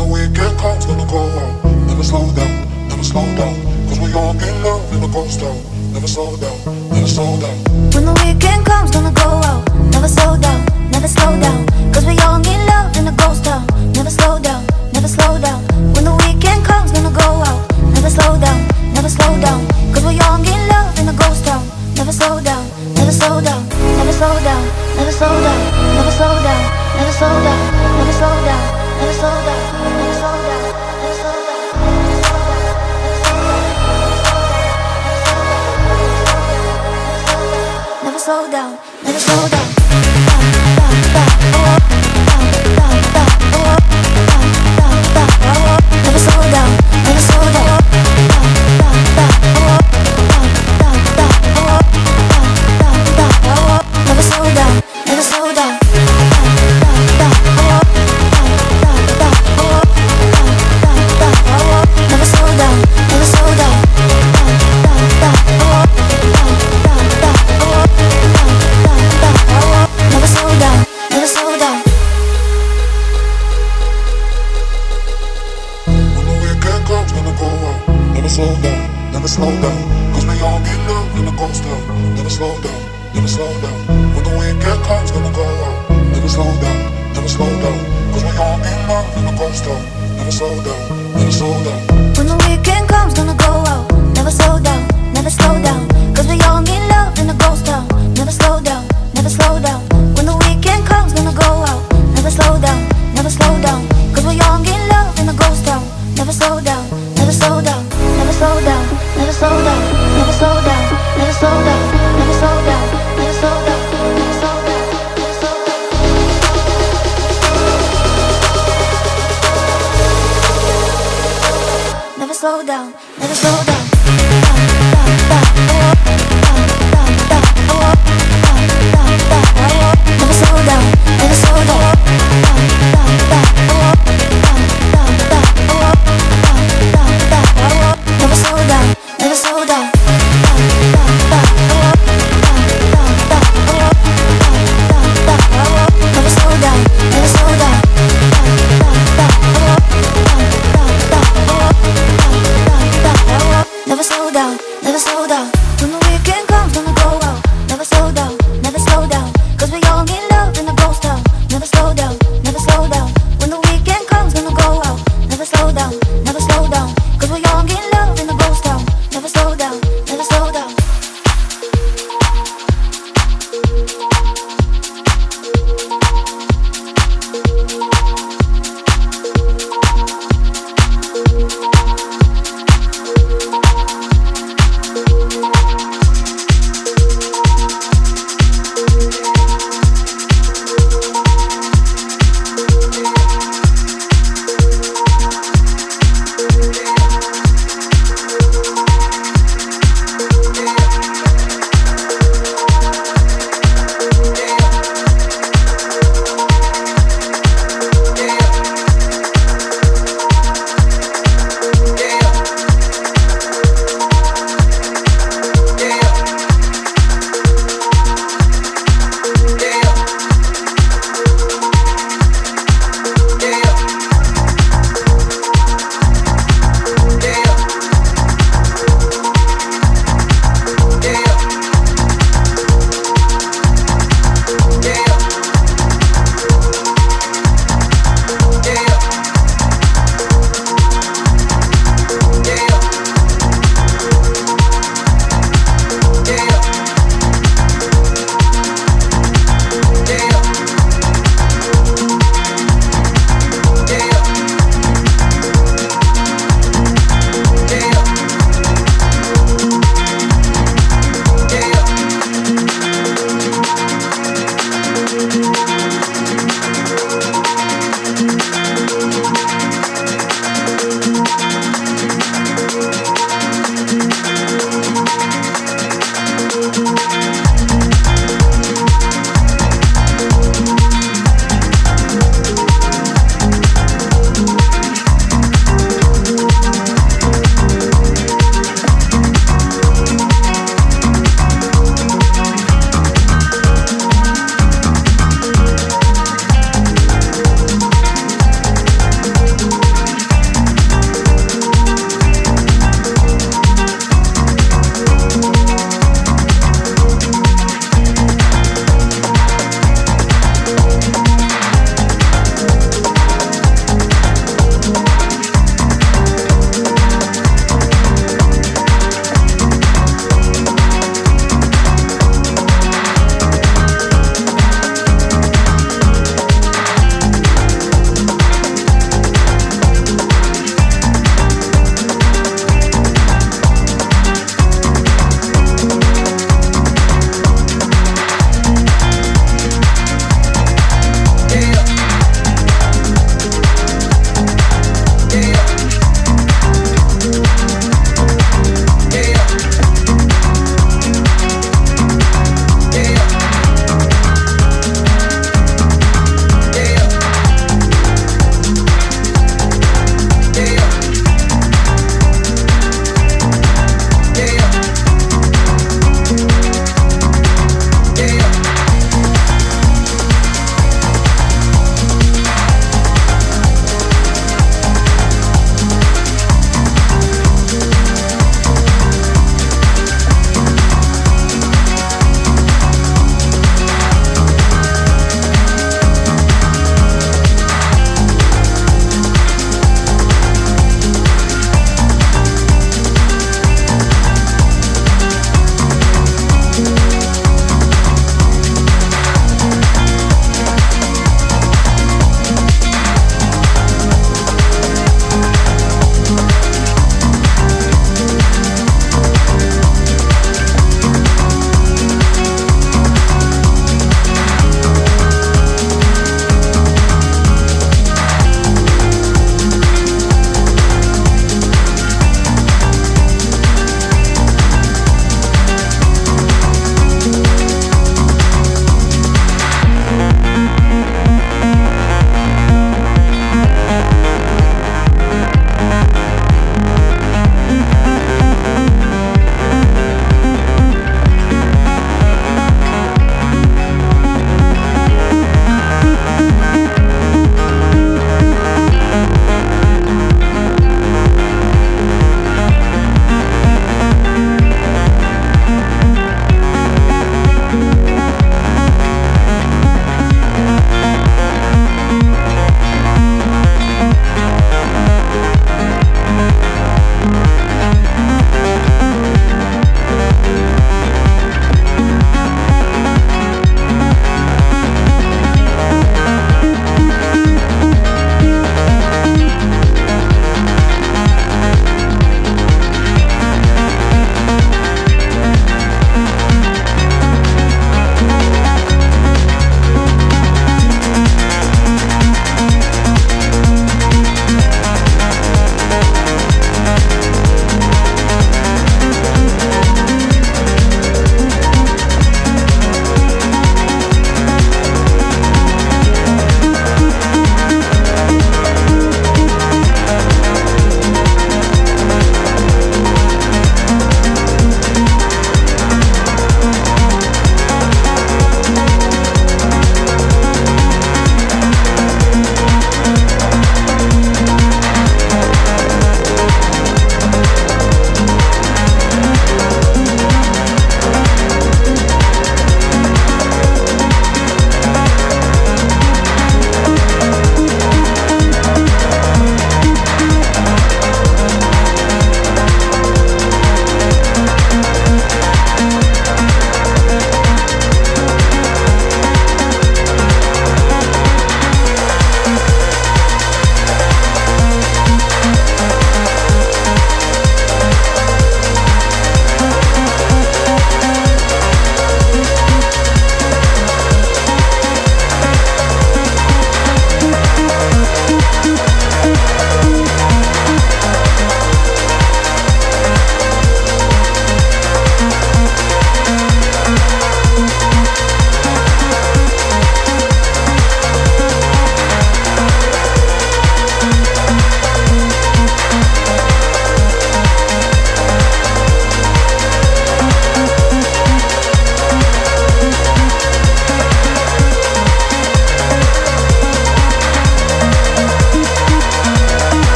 the way it get caught till it go out. Never slow down, never slow down. Cause we all in love, never goes down. Never slow down, never slow down. When the weekend comes, gonna go out. Never slow down, never slow down. Cause we all in love, never goes down. Never slow down, never slow down. When the weekend comes, gonna go out. Never slow down, never slow down. Cause we all in love, never goes down. Never slow down, never slow down. Never slow down, never slow down. Never slow down, never slow down. Never slow down. Never slow down, never slow down.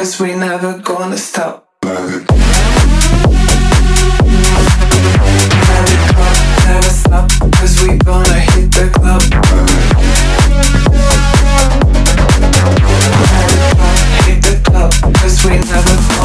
Cause we never gonna stop. Love it. Never stop, we gonna hit the club. Hit the club, we never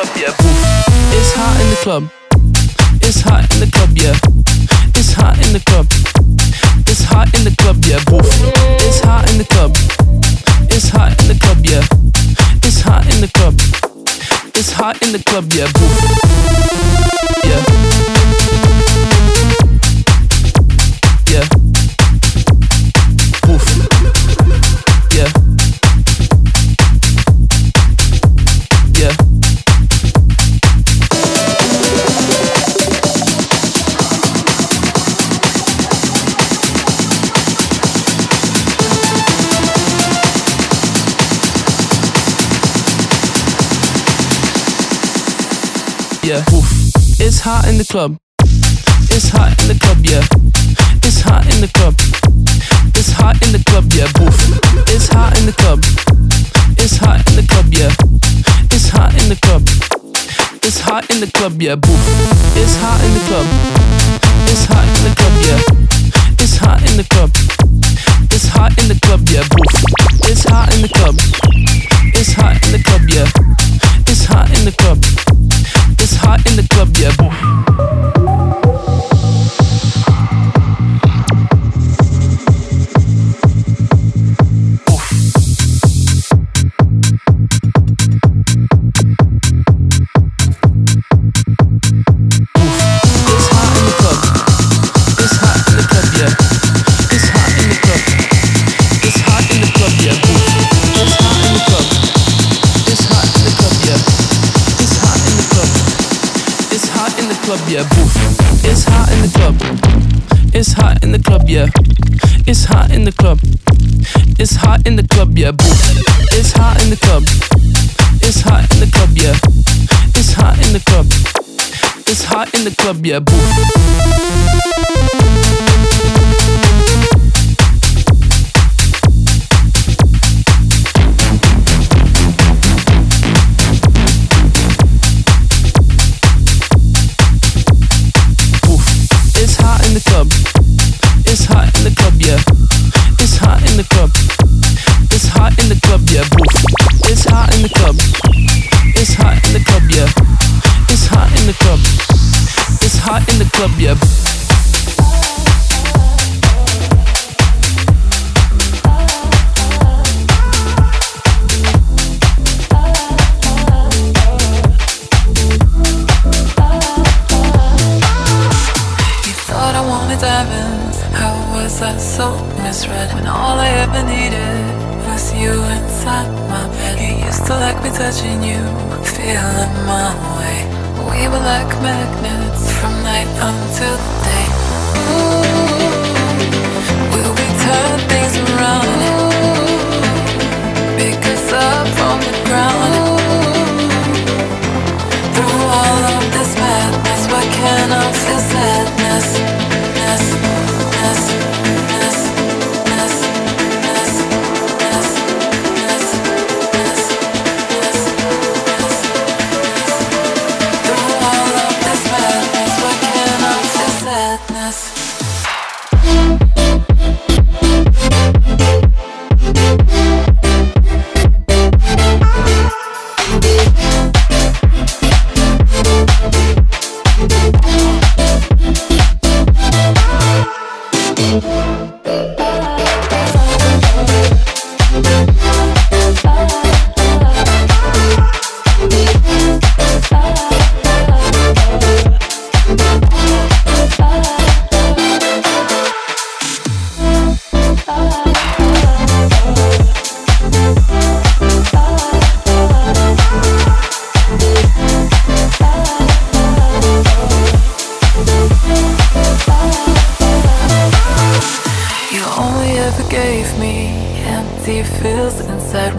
club, yeah. It's hot in the club. It's hot in the club, yeah. It's hot in the club. It's hot in the club, yeah. Boof. It's hot in the club. It's hot in the club, yeah. It's hot in the club. It's hot in the club, yeah. Boof. Yeah. Yeah. It's hot in the club. It's hot in the club, yeah. It's hot in the club. It's hot in the club, yeah. Boof. It's hot in the club. It's hot in the club, yeah. It's hot in the club. It's hot in the club, yeah. Boof. It's hot in the club. It's hot in the club, yeah. It's hot in the club. It's hot in the club, yeah. Boof. It's hot in the club. It's hot in the club, yeah. It's hot in the club. Hot in the club, yeah. Boof. Yeah. Boof. It's hot in the club. It's hot in the club, yeah. It's hot in the club. It's hot in the club, yeah. Boof. It's hot in the club. It's hot in the club, yeah. It's hot in the club. It's hot in the club, yeah. Boof.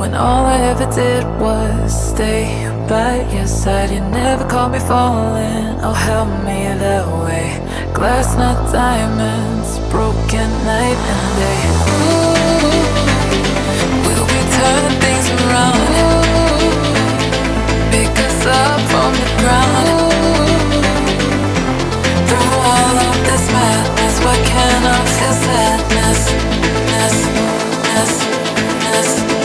When all I ever did was stay by your side. You never called me falling, oh help me that way. glass, not diamonds, broken night and day. We'll be turning things around, pick us up from the ground. Through all of this madness, why can't I feel sadness, ness, ness, ness?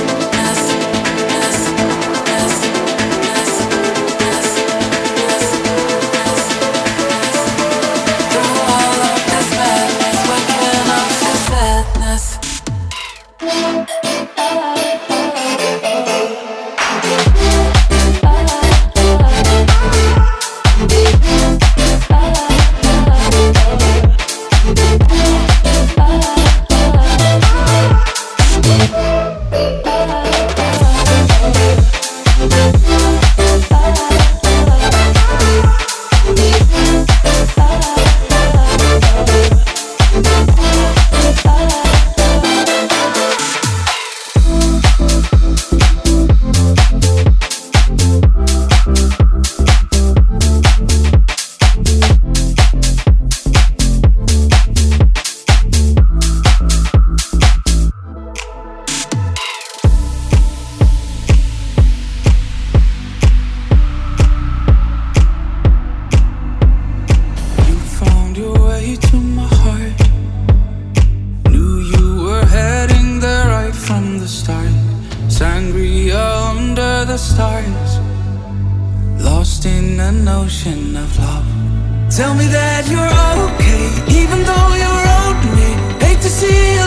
Tell me that you're okay, even though you're old me. Hate to see you.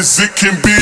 As it can be.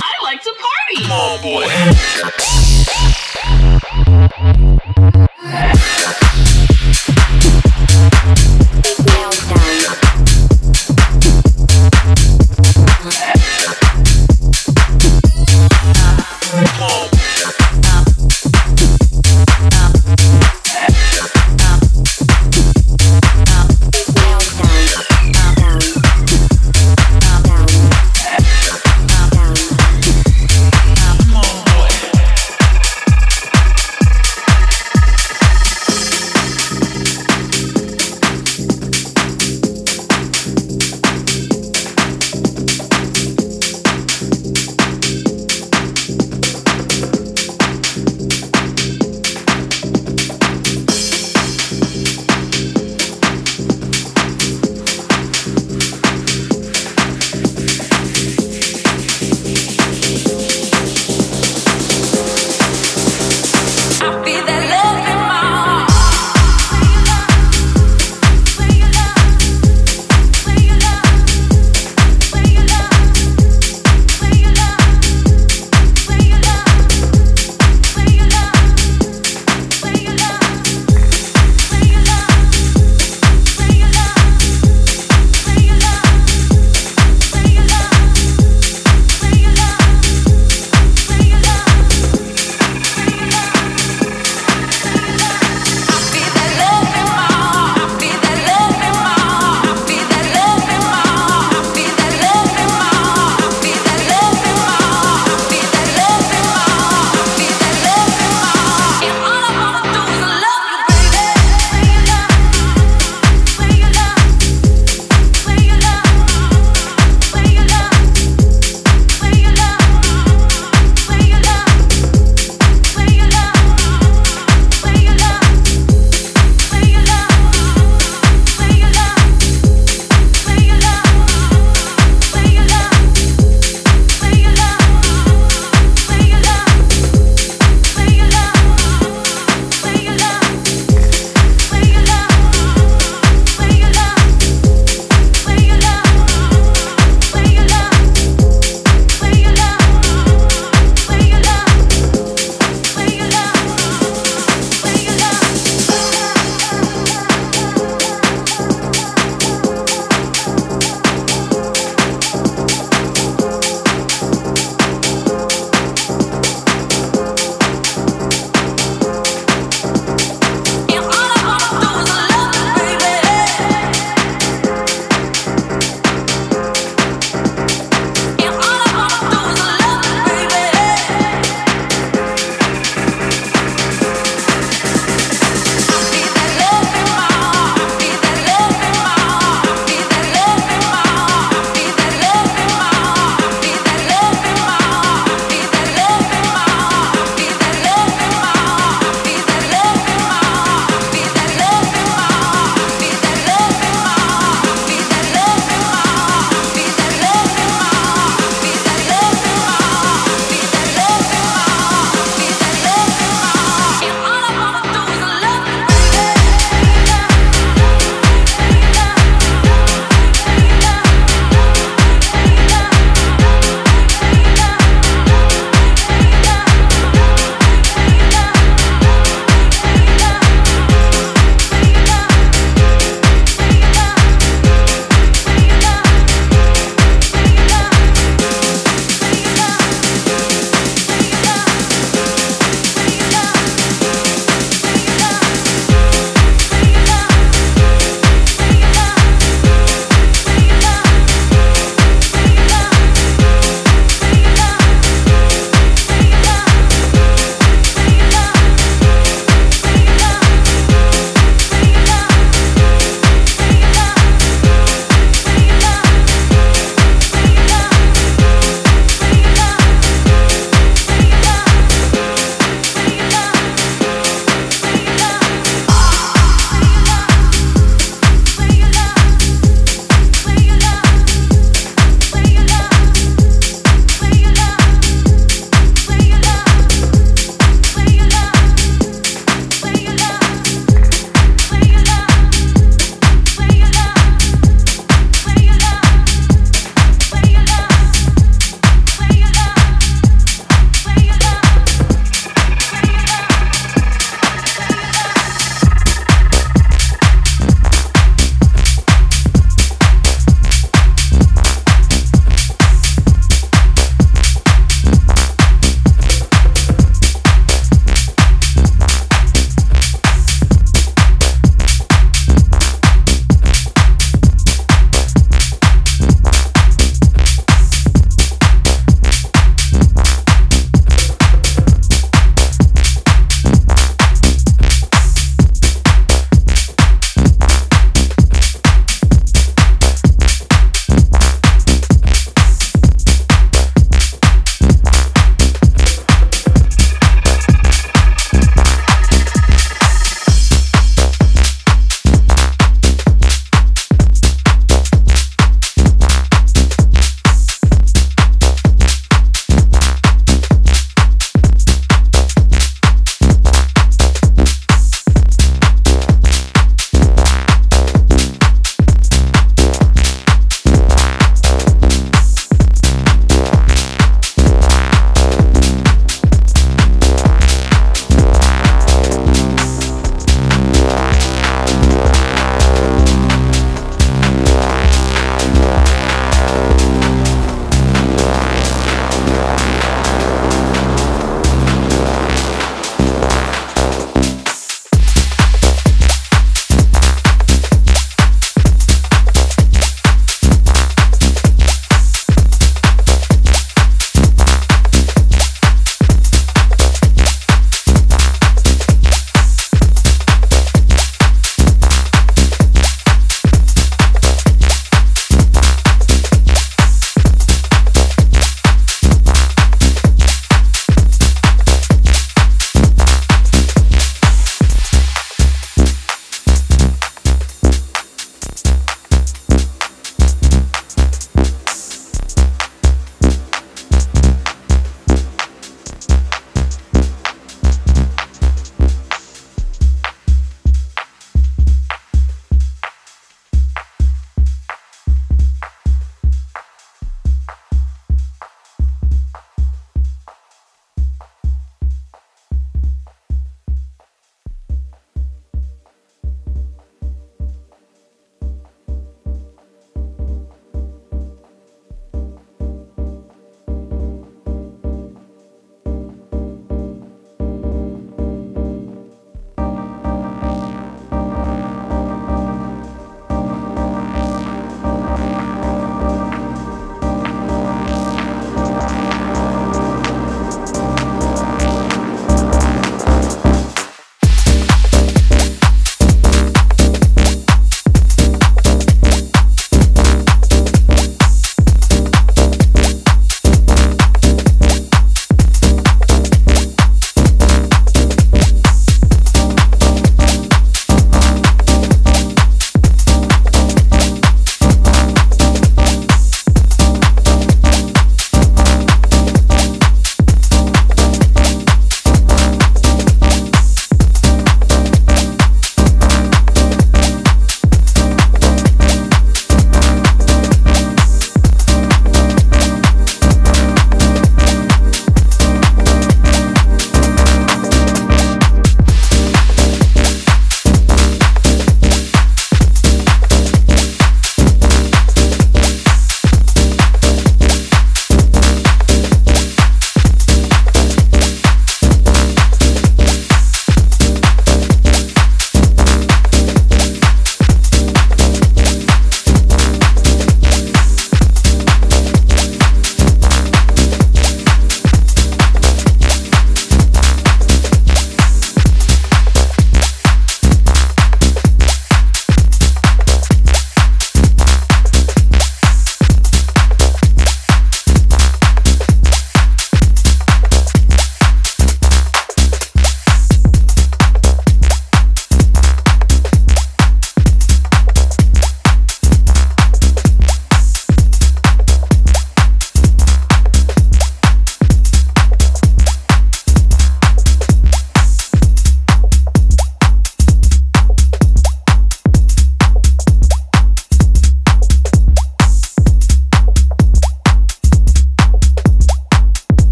I like to party. Come boy.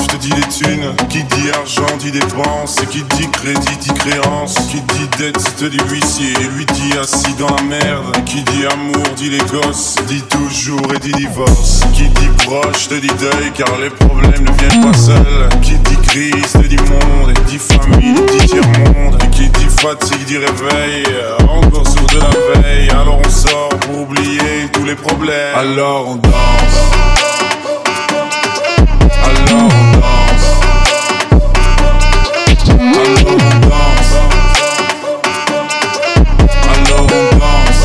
Je te dis les thunes. Qui dit argent, dit dépense. Et qui dit crédit, dit créance. Qui dit dette, te dit huissier. Lui dit assis dans la merde. Qui dit amour, dit les gosses. Dit toujours et dit divorce. Qui dit proche, te dit deuil, car les problèmes ne viennent pas seuls. Qui dit crise, te dit monde. Et dit famille, dit tiers-monde. Et qui dit fatigue, dit réveil. Encore sourd de la veille. Alors on sort pour oublier tous les problèmes. Alors on danse. Alors on danse. Alors on danse. Alors on danse.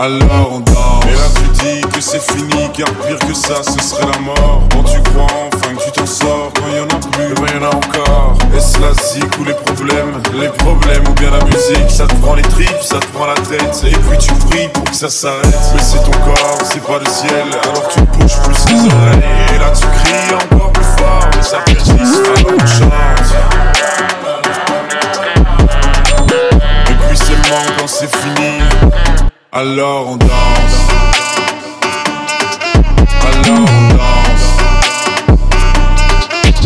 Alors on danse. Et là tu dis que c'est fini, car pire que ça, ce serait la mort. Quand tu crois enfin ou les problèmes Les problèmes ou bien la musique, ça te prend les tripes, ça te prend la tête. Et puis tu pries pour que ça s'arrête. Mais c'est ton corps, c'est pas le ciel, alors tu bouges plus les oreilles. Et là tu cries encore plus fort, mais ça persiste, alors on chante. Et puis seulement quand c'est fini, alors on danse. Alors on danse.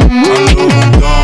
Alors on danse.